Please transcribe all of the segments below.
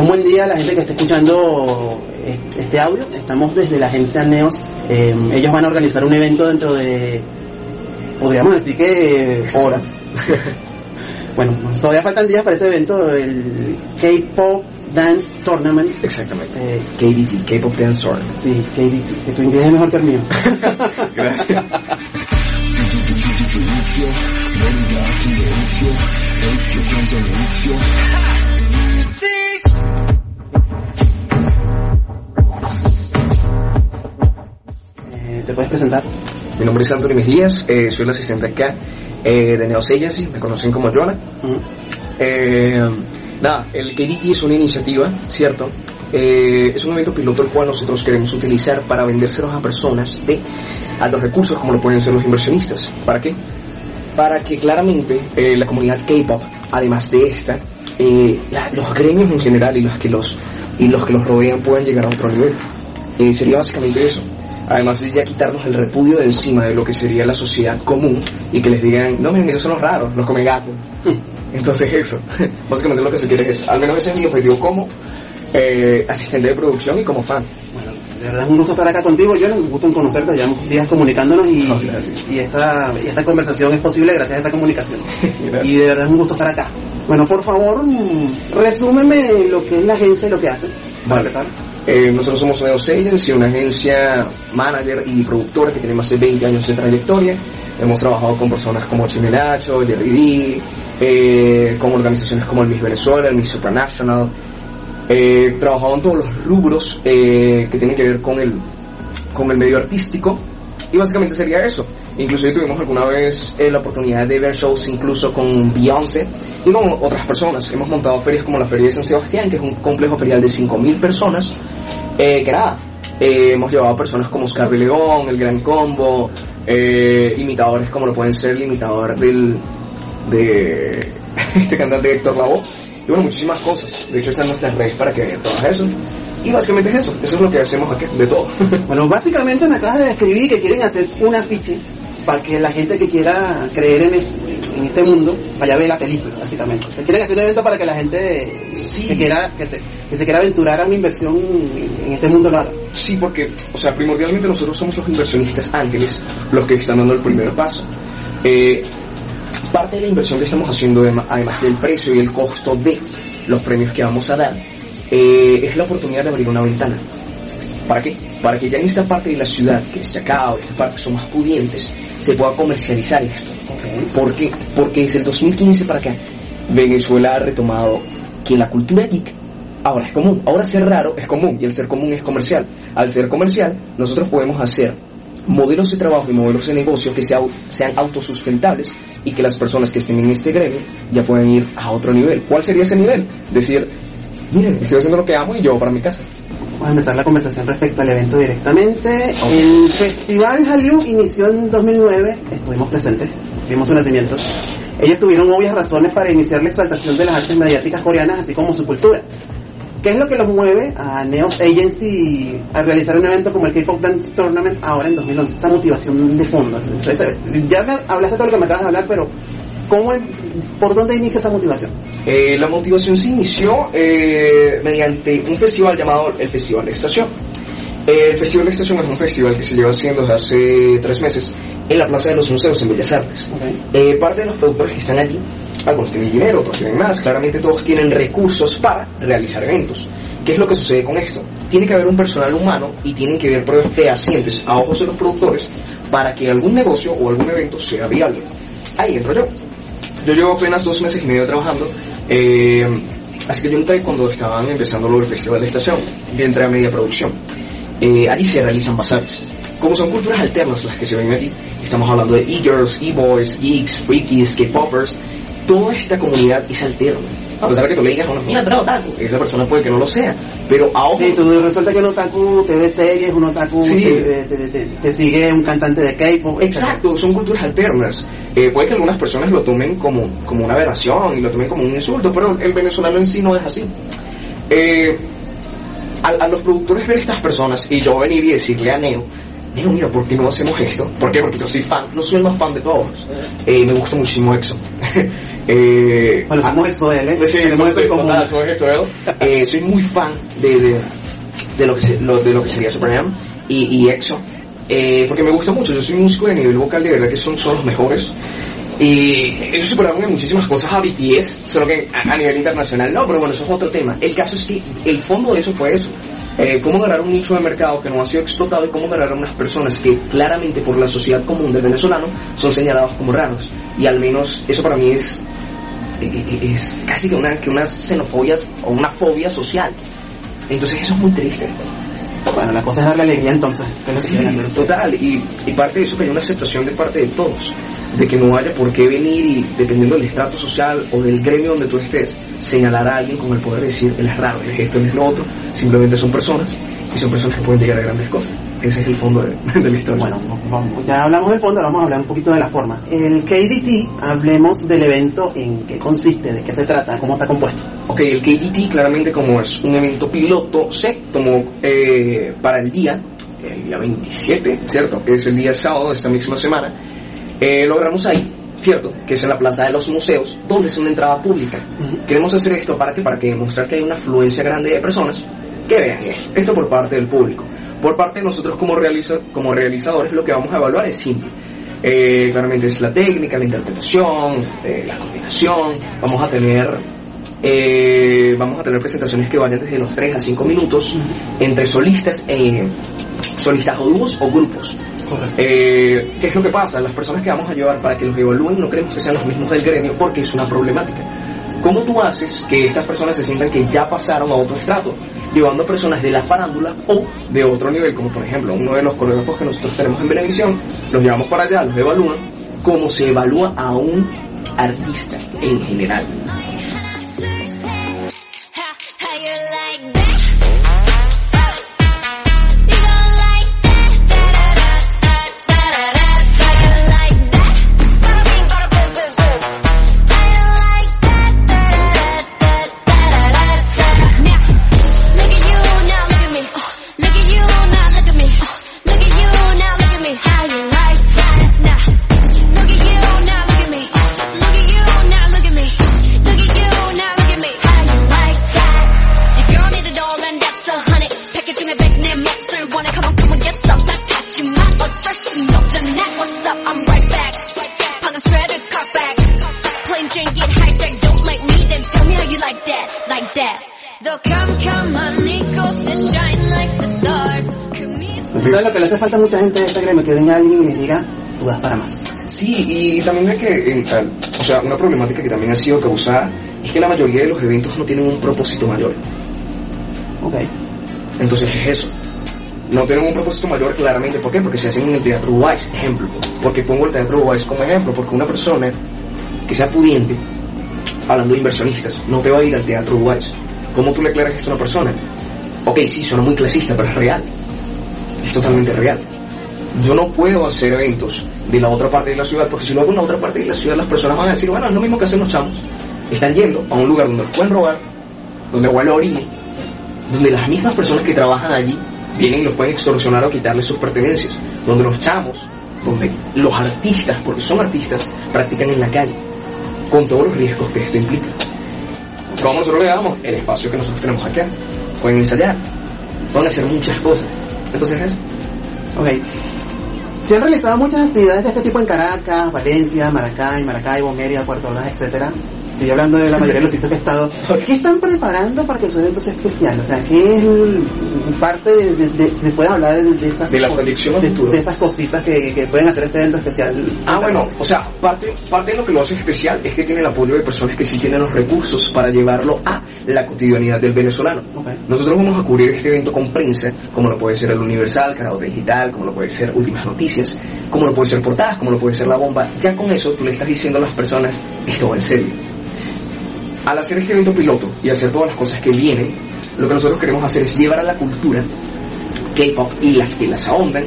Un buen día a la gente que esté escuchando este audio. Estamos desde la agencia Neos. Eh, ellos van a organizar un evento dentro de, podríamos decir que horas. bueno, todavía faltan días para ese evento, el K-Pop Dance Tournament. Exactamente. Eh, KDT, K-Pop Dance Tournament. Sí, KDT. Que tu inglés es mejor que el mío. Gracias. Eh, ¿Te puedes presentar? Mi nombre es Anthony Mejías, eh, soy el asistente acá eh, de Neos Agency, me conocen como Jonah. Eh, nada, el KDT es una iniciativa, ¿cierto? es un evento piloto el cual nosotros queremos utilizar para vendérselos a personas de altos recursos como lo pueden ser los inversionistas. ¿Para qué? Para que claramente la comunidad K-pop, además de esta, los gremios en general y los que los y los que los rodean puedan llegar a otro nivel. sería básicamente eso además de ya quitarnos el repudio de encima de lo que sería la sociedad común y que les digan, no, miren, ellos son los raros, los come gatos. Entonces eso, básicamente lo que se quiere es, al menos ese es mi objetivo como eh, asistente de producción y como fan. Bueno, de verdad es un gusto estar acá contigo, yo un gusto en conocerte, llevamos días comunicándonos y, y, esta, y esta conversación es posible gracias a esta comunicación. y de verdad es un gusto estar acá. Bueno, por favor, mm, resúmeme lo que es la agencia y lo que hace. Para empezar. Eh, nosotros somos Neos Agency, una agencia manager y productora que tiene más de 20 años de trayectoria. Hemos trabajado con personas como Chimelacho, Jerry D, eh, con organizaciones como el Miss Venezuela, el Miss Supranational. Eh, trabajado en todos los rubros eh, que tienen que ver con el, con el medio artístico. Y básicamente sería eso. Incluso tuvimos alguna vez la oportunidad de ver shows incluso con Beyoncé y con otras personas. Hemos montado ferias como la Feria de San Sebastián, que es un complejo ferial de 5.000 personas, eh, que nada, eh, hemos llevado personas como Oscar de León, El Gran Combo, eh, imitadores como lo pueden ser el imitador del, de este cantante Héctor Lavoe, y bueno, muchísimas cosas. De hecho, están nuestras redes para que vean todo eso. Y básicamente es eso, eso es lo que hacemos aquí, de todo. bueno, básicamente me acabas de describir que quieren hacer un afiche para que la gente que quiera creer en este, en este mundo vaya a ver la película, básicamente. quieren hacer un evento para que la gente que quiera que se, que se quiera aventurar a una inversión en este mundo lo haga. Sí, porque, o sea, primordialmente nosotros somos los inversionistas ángeles los que están dando el primer paso. Eh, parte de la inversión que estamos haciendo, además del precio y el costo de los premios que vamos a dar, eh, es la oportunidad de abrir una ventana. ¿Para qué? Para que ya en esta parte de la ciudad, que es Chacao, esta parte son más pudientes, se pueda comercializar esto. ¿Por qué? Porque desde el 2015 para acá, Venezuela ha retomado que la cultura geek ahora es común. Ahora ser raro es común y el ser común es comercial. Al ser comercial, nosotros podemos hacer modelos de trabajo y modelos de negocio que sean autosustentables y que las personas que estén en este gremio ya puedan ir a otro nivel. ¿Cuál sería ese nivel? Decir, miren, estoy haciendo lo que amo y yo para mi casa. Vamos a empezar la conversación respecto al evento directamente. El Festival Hallyu inició en 2009, estuvimos presentes, vimos su nacimiento. Ellos tuvieron obvias razones para iniciar la exaltación de las artes mediáticas coreanas, así como su cultura. ¿Qué es lo que los mueve a Neos Agency a realizar un evento como el K-Pop Dance Tournament ahora en 2011? Esa motivación de fondo. ya me hablaste todo lo que me acabas de hablar, pero ¿Cómo, ¿Por dónde inicia esa motivación? Eh, la motivación se inició eh, mediante un festival llamado el Festival de Estación. el Festival de Estación es un festival que se lleva haciendo desde hace tres meses en la Plaza de los Museos en Bellas Artes. Eh, parte de los productores que están allí, algunos tienen dinero, otros tienen más, claramente todos tienen recursos para realizar eventos. ¿Qué es lo que sucede con esto? Tiene que haber un personal humano y tienen que haber pruebas fehacientes a ojos de los productores para que algún negocio o algún evento sea viable. Ahí entro yo. Yo llevo apenas dos meses y medio trabajando, eh, así que yo entré cuando estaban empezando el Festival de Estación, yo entré a media producción. Eh, allí se realizan bazares. Como son culturas alternas las que se ven aquí, estamos hablando de e-girls, e-boys, geeks, freakies, K-poppers, toda esta comunidad es alterna a pesar de que tú le digas a uno, mira, eres otaku, esa persona puede que no lo sea, pero a Sí, tú resulta que un otaku te ve series, un otaku te, sigue un cantante de K-pop. Exacto, son culturas alternas. Eh, puede que algunas personas lo tomen como, como una aberración y lo tomen como un insulto, pero el venezolano en sí no es así. Eh, a, los productores ver estas personas y yo venir y decirle a Neo, Digo, mira, ¿por qué no hacemos esto? ¿Por qué? Porque yo soy fan, no soy el más fan de todos. Eh, me gusta muchísimo EXO. eh, Bueno, somos EXO L, Sí, somos eso en común. total, somos EXO L. Eh, soy muy fan de, de, de lo, que lo- de lo que sería Supreme y, y EXO. Eh, porque me gusta mucho, yo soy músico de nivel vocal, de verdad que son, son los mejores. Y ellos superaron en muchísimas cosas a BTS, solo que a, a nivel internacional no, pero bueno, eso es otro tema. El caso es que el fondo de eso fue eso. Eh, cómo agarrar un nicho de mercado que no ha sido explotado y cómo agarrar a unas personas que claramente por la sociedad común del venezolano son señalados como raros. Y al menos eso para mí es, eh, es casi que una, que una xenofobia o una fobia social. Entonces eso es muy triste. Bueno, la cosa es darle alegría entonces. Sí, total, y, y parte de eso que hay una aceptación de parte de todos, de que no haya por qué venir y, dependiendo del estrato social o del gremio donde tú estés, señalar a alguien con el poder de decir, él es raro, él es esto, él es lo otro, simplemente son personas, y son personas que pueden llegar a grandes cosas. Ese es el fondo de, de la historia. Bueno, vamos, ya hablamos del fondo, ahora vamos a hablar un poquito de la forma. El KDT, hablemos del evento, en qué consiste, de qué se trata, cómo está compuesto. Ok, el KDT claramente como es un evento piloto, se tomó eh, para el día, el día 27, ¿cierto? Que es el día sábado de esta misma semana. Eh, logramos ahí, ¿cierto? Que es en la Plaza de los Museos, donde es una entrada pública. Ujú. Queremos hacer esto para que, para que demostrar que hay una afluencia grande de personas que vean esto. Esto por parte del público. Por parte de nosotros como, realiza, como realizadores, lo que vamos a evaluar es simple. Eh, claramente es la técnica, la interpretación, eh, la coordinación. Vamos a tener eh, vamos a tener presentaciones que vayan desde los 3 a 5 minutos entre solistas, eh, solistas o dúos o grupos. Eh, ¿Qué es lo que pasa? Las personas que vamos a llevar para que los evalúen no queremos que sean los mismos del gremio porque es una problemática. ¿Cómo tú haces que estas personas se sientan que ya pasaron a otro estrato? Llevando personas de la farándula o de otro nivel, como por ejemplo uno de los coreógrafos que nosotros tenemos en Benevisión, los llevamos para allá, los evalúan, como se evalúa a un artista en general. Sabes lo que le hace falta a mucha gente de este gremio, que venga alguien y les diga, tú das para más. Sí, y también ve que, en tal- o sea, una problemática que también ha sido causada es que la mayoría de los eventos no tienen un propósito mayor. Ok. Entonces es eso. No tienen un propósito mayor claramente. ¿Por qué? Porque se hacen en el Teatro Wise, ejemplo. Porque pongo el Teatro Wise como ejemplo, porque una persona que sea pudiente, hablando de inversionistas, no te va a ir al Teatro Wise. ¿Cómo tú le aclaras esto a una persona? Ok, sí, suena muy clasista, pero es real. Es totalmente real. Yo no puedo hacer eventos de la otra parte de la ciudad, porque si lo hago en la otra parte de la ciudad, las personas van a decir, bueno, es lo mismo que hacen los chamos. Están yendo a un lugar donde los pueden robar, donde huele a orina, donde las mismas personas que trabajan allí vienen y los pueden extorsionar o quitarles sus pertenencias, donde los chamos, donde los artistas, porque son artistas, practican en la calle, con todos los riesgos que esto implica. Como nosotros le damos el espacio que nosotros tenemos acá, pueden ensayar, pueden hacer muchas cosas. Entonces eso. Ok. Se han realizado muchas actividades de este tipo en Caracas, Valencia, Maracay, Maracaibo, Mérida, Puerto Ordaz, etcétera. Estoy hablando de la mayoría de los sitios que he estado. ¿Qué están preparando para que su evento sea especial? O sea, ¿qué es el- parte de, de- de- se puede hablar de, de esas De la cos- proyección a de, esas cositas que, que pueden hacer este evento especial? Ah, bueno, o sea, parte, parte de lo que lo hace especial es que tiene el apoyo de personas que sí tienen los recursos para llevarlo a la cotidianidad del venezolano. Nosotros vamos a cubrir este evento con prensa, como lo puede ser el Universal, Canal Digital, como lo puede ser Últimas Noticias, como lo puede ser Portadas, como lo puede ser La Bomba. Ya con eso tú le estás diciendo a las personas, esto va en serio. Al hacer este evento piloto y hacer todas las cosas que vienen, lo que nosotros queremos hacer es llevar a la cultura K-pop y las que las ahondan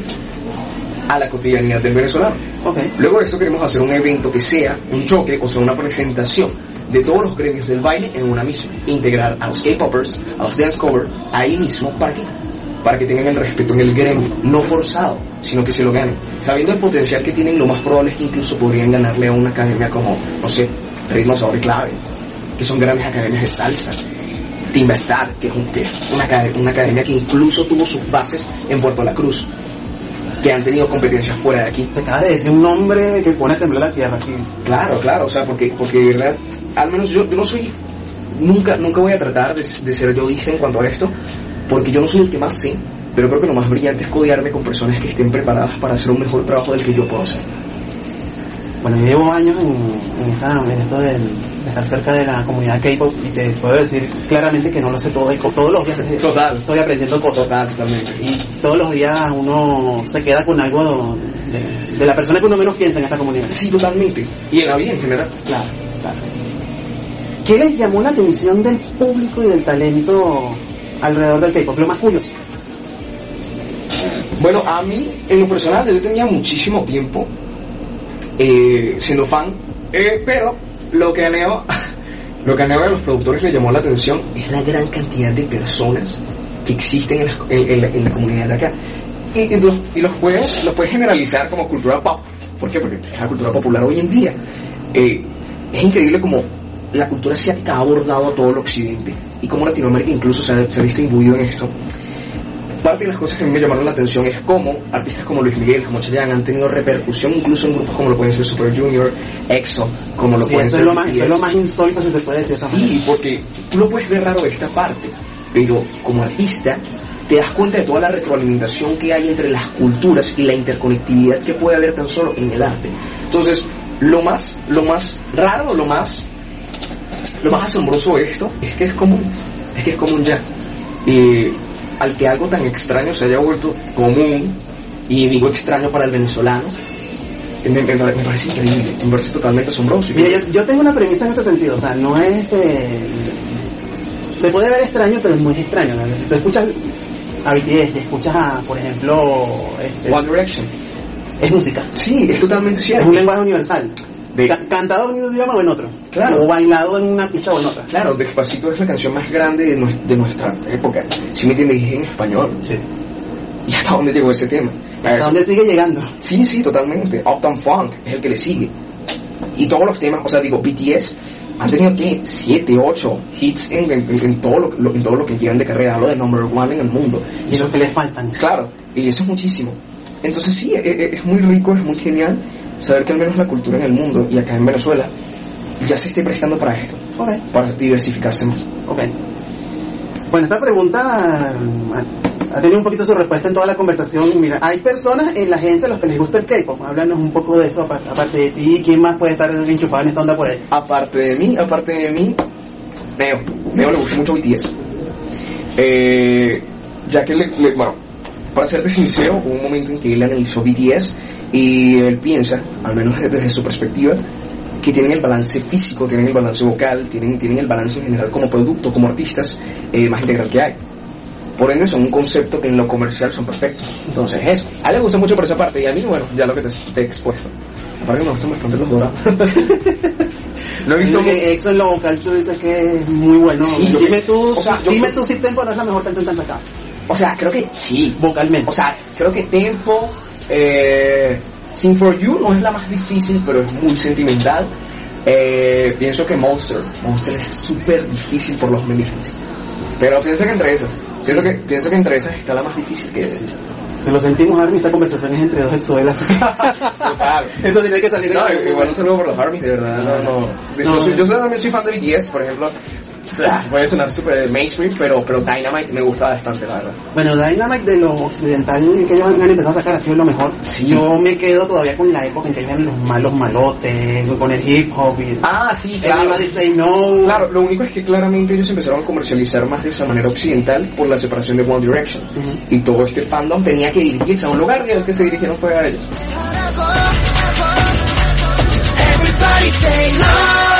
a la cotidianidad del venezolano. Ok. Luego de esto queremos hacer un evento que sea un choque, o sea, una presentación de todos los gremios del baile en una misma. Integrar a los K-Poppers, a los dance cover, ahí mismo, ¿para qué? Para que tengan el respeto en el gremio, no forzado. sino que se lo ganen. Sabiendo el potencial que tienen, lo más probable es que incluso podrían ganarle a una academia como, no sé, Ritmo Sabor y Clave, que son grandes academias de salsa. Timba Star, que es, un- que una, una academia que incluso tuvo sus bases en Puerto La Cruz, que han tenido competencias fuera de aquí. Se acaba de decir un nombre que pone a temblar la tierra aquí. Claro, claro, o sea, porque, porque de verdad, al menos yo, yo no soy, nunca, nunca voy a tratar de, de ser yo en cuanto a esto, porque yo no soy el que más sé, pero creo que lo más brillante es codearme con personas que estén preparadas para hacer un mejor trabajo del que yo puedo hacer. Bueno, yo llevo años en, en, esta- en esto de, de estar cerca de la comunidad K-pop y te puedo decir claramente que no lo sé todo co- todos los días Total. estoy aprendiendo cosas. Total, totalmente. Y todos los días uno se queda con algo de, de la persona que uno menos piensa en esta comunidad. Sí, totalmente. Y en la vida en general. Claro, claro. ¿Qué les llamó la atención del público y del talento alrededor del K-pop? Lo más curioso. Bueno, a mí, en lo personal, yo tenía muchísimo tiempo eh, siendo fan, eh, pero lo que a Neo, lo que a a los productores le llamó la atención es la gran cantidad de personas que existen en la, comunidad de acá. Y, y los, y los puedes generalizar como cultura pop. ¿Por qué? Porque es la cultura popular hoy en día. Eh, es increíble como la cultura asiática ha abordado a todo el occidente y como Latinoamérica incluso se ha, se ha visto imbuido en esto parte de las cosas que a mí me llamaron la atención es cómo artistas como Luis Miguel, como Chayanne han tenido repercusión incluso en grupos como lo pueden ser Super Junior, EXO, como lo Sí, pueden eso, ser es lo más, eso es lo más insólito si se puede decir manera. Sí, porque tú lo puedes ver raro esta parte, pero como artista te das cuenta de toda la retroalimentación que hay entre las culturas y la interconectividad que puede haber tan solo en el arte. Entonces, lo más, lo más raro, lo más, lo más asombroso de esto es que es común, es que es común ya. Eh, al que algo tan extraño se haya vuelto común, y digo extraño para el venezolano, me, me- me parece increíble, me parece totalmente asombroso. Mira, yo, yo tengo una premisa en ese sentido, o sea, no es este... Se puede ver extraño, pero es muy extraño. ¿no? Si tú escuchas a BTS escuchas a, por ejemplo, este, One Direction. es música. Sí, es totalmente Es cierto. un lenguaje universal. De- Ca- cantado en un idioma o en otro. Claro. O bailado en una pista o en otra. Claro, Despacito es la canción más grande de, nues- de nuestra época. Si me entiendes, es en español. Sí. ¿Y hasta dónde llegó ese tema? ¿Hasta dónde sigue llegando? Sí, sí, totalmente. Uptown Funk es el que le sigue. Y todos los temas, o sea, digo, BTS han tenido que 7, 8 hits en, en- en todo lo, lo- en todo lo que llevan de carrera, hablo de number one en el mundo. Y lo que le faltan. Claro, y eso es muchísimo. Entonces sí, e- e- es muy rico, es muy genial saber que al menos la cultura en el mundo y acá en Venezuela ya se esté prestando para esto, Ok, para diversificarse más. ok. Bueno, esta pregunta mm, ha- tenido un poquito su respuesta en toda la conversación. Mira, hay personas en la agencia a los que les gusta el K-pop. Háblanos un poco de eso, apa- aparte de ti. ¿Quién más puede estar enchufado en esta onda por ahí? Aparte de mí, aparte de mí, Neo. Neo le gusta mucho BTS. Eh, ya que le, le- bueno, para serte sincero, hubo un momento en que él analizó BTS y él piensa, al menos desde, su perspectiva, que tienen el balance físico, tienen el balance vocal, tienen, tienen el balance en general como producto, como artistas, eh, más integral que hay. Por ende, son un concepto que en lo comercial son perfectos. Entonces, eso. A él le gusta mucho por esa parte y a mí, bueno, ya lo que te, te he expuesto. Aparte que me gustan bastante los dorados. no he visto que EXO en lo vocal tú dices que es muy bueno. Sí, yo dime me- tú, o sea, yo- dime tú si Tempo no es la mejor canción que sacado. O sea, creo que sí. Vocalmente. O sea, creo que Tempo, eh, Sing for You no es la más difícil, pero es muy sentimental. Eh, pienso que Monster, Monster es súper difícil por los melodies. Pero pienso que entre esas, pienso que, pienso que entre esas está la más difícil que es. que lo sentimos, Armin, esta conversación es entre dos exuelas. Total. Eso tiene que salir. No, igual un saludo por los Army, de verdad. No, no. Yo, No. soy, yo soy- también soy fan de BTS, por ejemplo. Puede sonar súper mainstream, pero, pero Dynamite me gusta bastante, la verdad. Bueno, Dynamite de lo occidental que ellos han empezado a sacar ha sido lo mejor. Sí. Yo me quedo todavía con la época en que eran los malos malotes, con el hip hop y Ah, sí, claro. Say No. Claro, lo único es que claramente ellos empezaron a comercializar más de esa manera occidental por la separación de One Direction. Ujú. Y todo este fandom tenía que dirigirse a un lugar y el que se dirigieron fue a ellos. Everybody say no.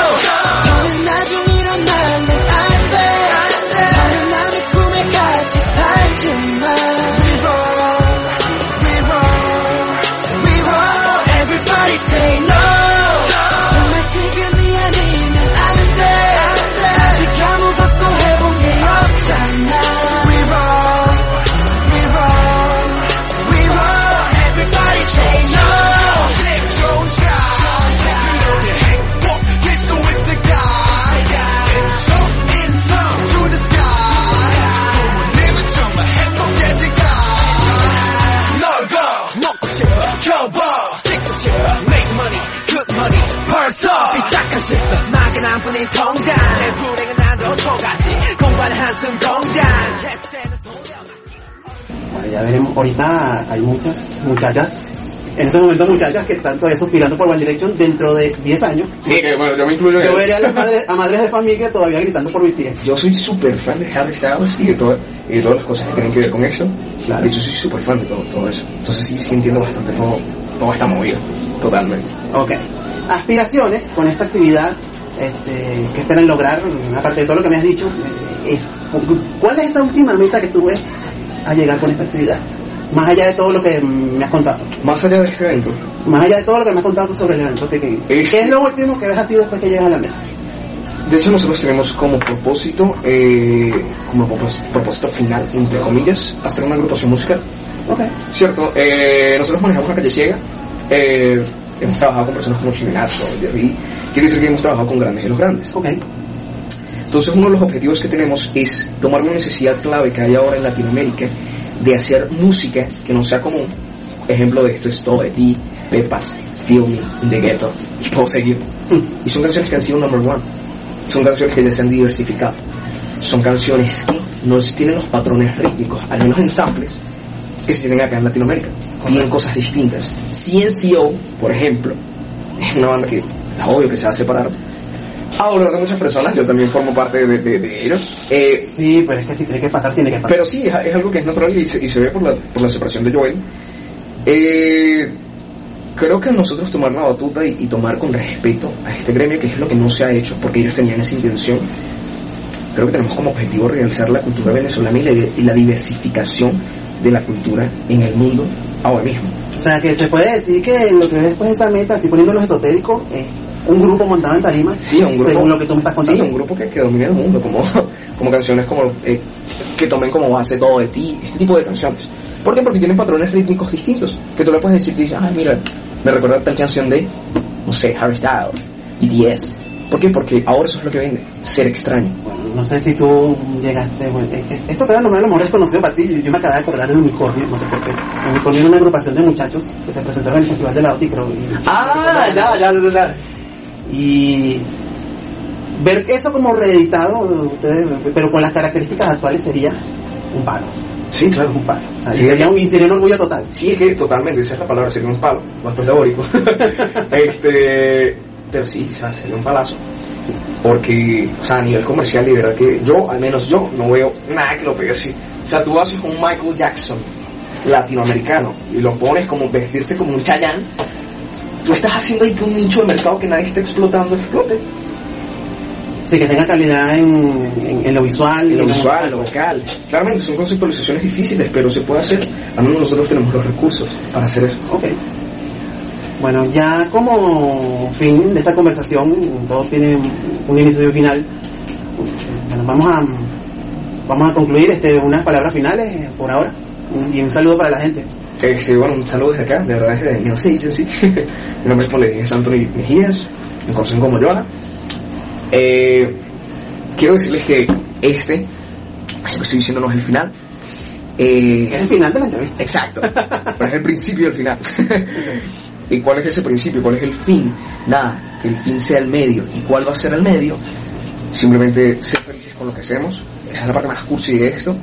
Veremos. Ahorita hay muchas muchachas, en ese momento muchachas que están todavía suspirando por One Direction dentro de 10 años. Sí, que bueno, yo me incluyo Yo veré a, las madres, a madres de familia todavía gritando por BTS. Yo soy súper fan de Harry Styles y de, todo- y de todas las cosas que tienen que ver con eso. Claro. De hecho, soy súper fan de todo, todo eso. Entonces sí, sí entiendo bastante todo, toda esta movida. Totalmente. Ok. Aspiraciones con esta actividad este, que esperan lograr, aparte de todo lo que me has dicho, eh, es, ¿cuál es esa última meta que tú ves a llegar con esta actividad? Más allá de todo lo que me has contado. Más allá de este evento, Más allá de todo lo que me has contado sobre el evento. ¿Qué, qué- Es- qué es lo último que ves así después que llegas a la meta? de hecho nosotros tenemos como propósito, eh, como propós- propósito final, entre comillas, hacer una agrupación musical. Ok. Cierto, eh, nosotros manejamos la calle ciega, eh, hemos trabajado con personas como Chiminazo, Jerry, quiere decir que hemos trabajado con grandes de los grandes. Ok. Entonces uno de los objetivos que tenemos es tomar una necesidad clave que hay ahora en Latinoamérica de hacer música que no sea común. Ejemplo de esto es Todo de Ti, Pepas, Feel Me, The Ghetto, y puedo seguir. Y son canciones que han sido number one. Son canciones que ya se han diversificado. Son canciones que no tienen los patrones rítmicos, al menos en samples, que se tienen acá en Latinoamérica. Tienen cosas distintas. CNCO, por ejemplo, es una banda que es obvio que se va a separar. A dolor de muchas personas, yo también formo parte de, de- de ellos. Eh, Sí, pero es que si tiene que pasar, tiene que pasar. pero sí, es, es algo que es natural y se, y se ve por la, por la separación de Joel. Eh, creo que nosotros tomar la batuta y, y tomar con respeto a este gremio, que es lo que no se ha hecho, porque ellos tenían esa intención, creo que tenemos como objetivo realizar la cultura venezolana y la, y la diversificación de la cultura en el mundo ahora mismo. O sea, que se puede decir que lo que ves después de esa meta, así poniéndolo esotérico, es un grupo montado en tarima, Sí, un grupo, según lo que tú me estás sí, contando. un grupo que, que domine el mundo, como, como canciones como eh, que tomen como base todo de ti, este tipo de canciones. ¿Por qué? Porque tienen patrones rítmicos distintos, que tú le puedes decir, que dices, ah, mira, me recuerda tal canción de, no sé, Harry Styles, BTS. ¿Por qué? Porque ahora eso es lo que vende, ser extraño. Bueno, no sé si tú llegaste, bueno, eh, eh, esto que era nombrar a lo mejor desconocido para ti, yo, yo me acababa de acordar del Unicornio, no sé por qué. El Unicornio era una agrupación de muchachos que se presentaron en el Festival de la OTI, creo. y- Ah, ya, ya, ya, ya. Y ver eso como reeditado, ustedes, pero con las características actuales sería un palo, Sí, claro. un palo. Sí. sería, un, sería un orgullo total. Sí, es que totalmente, esa es la palabra, sería un palo, bastante labórico. este, pero sí, o sea, sería un palazo. Porque, o sea, a nivel comercial, de verdad que yo, al menos yo, no veo nada que lo pegue así. O sea, tú haces un Michael Jackson latinoamericano y lo pones como vestirse como un Chayanne, tú estás haciendo ahí que un nicho de mercado que nadie está explotando explote. Sí, que tenga calidad en, en, en lo visual, Lo en la visual, lo vocal. Claramente son conceptualizaciones difíciles, pero se puede hacer. Al menos nosotros tenemos los recursos para hacer eso. Ok. Bueno, ya como fin de esta conversación, todo tiene un inicio y un final. Bueno, vamos a vamos a concluir este unas palabras finales eh, por ahora y un saludo para la gente. Este, bueno, un saludo desde acá, de verdad desde Neos Agency. Mi nombre es, como les dije, es Anthony Mejías, me conocen como Joana. Eh, quiero decirles que este, eso que estoy diciendo no es el final. Eh, Es el final de la entrevista. Exacto. Pero es el principio del final. ¿Y cuál es ese principio? ¿Cuál es el fin? Nada, que el fin sea el medio. ¿Y cuál va a ser el medio? Simplemente ser felices con lo que hacemos. Esa es la parte más cursi de esto.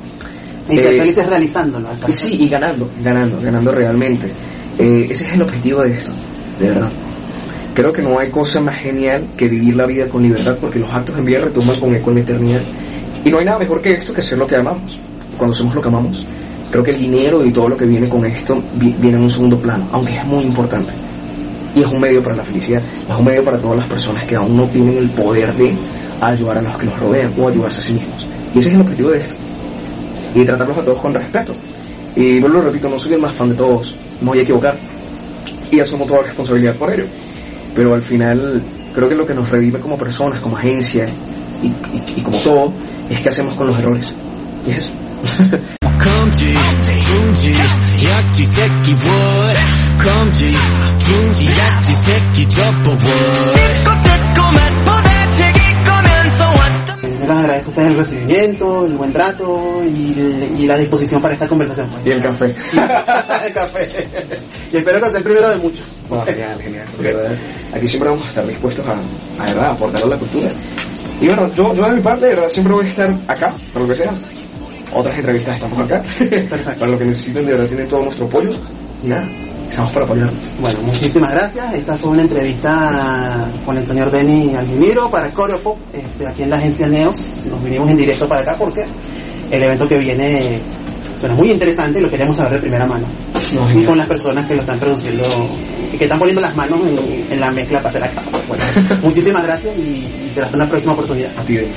Y Eh, felices realizándolo. y parecer. sí, y ganando, ganando, ganando realmente. Eh, ese es el objetivo de esto, de verdad. Creo que no hay cosa más genial que vivir la vida con libertad porque los actos en vida retumban con eco en la eternidad. Y no hay nada mejor que esto que hacer lo que amamos. Cuando hacemos lo que amamos, creo que el dinero y todo lo que viene con esto vi- viene en un segundo plano, aunque es muy importante. Y es un medio para la felicidad, es un medio para todas las personas que aún no tienen el poder de ayudar a los que los rodean o ayudarse a sí mismos. Y ese es el objetivo de esto y tratarlos a todos con respeto. Y vuelvo lo repito, no soy el más fan de todos, me voy a equivocar y asumo toda la responsabilidad por ello. Pero al final creo que lo que nos redime como personas, como agencia y, y- y como todo es que hacemos con los errores. Y es eso agradezco a ustedes el recibimiento, el buen trato y, la disposición para esta conversación. Pues. Y el café. el café. y espero que sea el primero de muchos. Genial, genial. ¿verdad? Aquí siempre vamos a estar dispuestos a, a, a aportar a la cultura. Y bueno, yo, yo de mi parte, de verdad, siempre voy a estar acá, para lo que sea. Otras entrevistas estamos acá. Para lo que necesiten, de verdad, tienen todo nuestro apoyo. Y nada estamos para. Bueno, muchísimas gracias. Esta fue una entrevista con el señor Denny Algimiro para Coreopop, este, aquí en la agencia Neos. Nos vinimos en directo para acá porque el evento que viene suena muy interesante y lo queremos saber de primera mano. No, y con las personas que lo están produciendo y que están poniendo las manos en, en la mezcla para hacer la casa. Bueno, muchísimas gracias y, y será hasta una próxima oportunidad. A ti, Denis.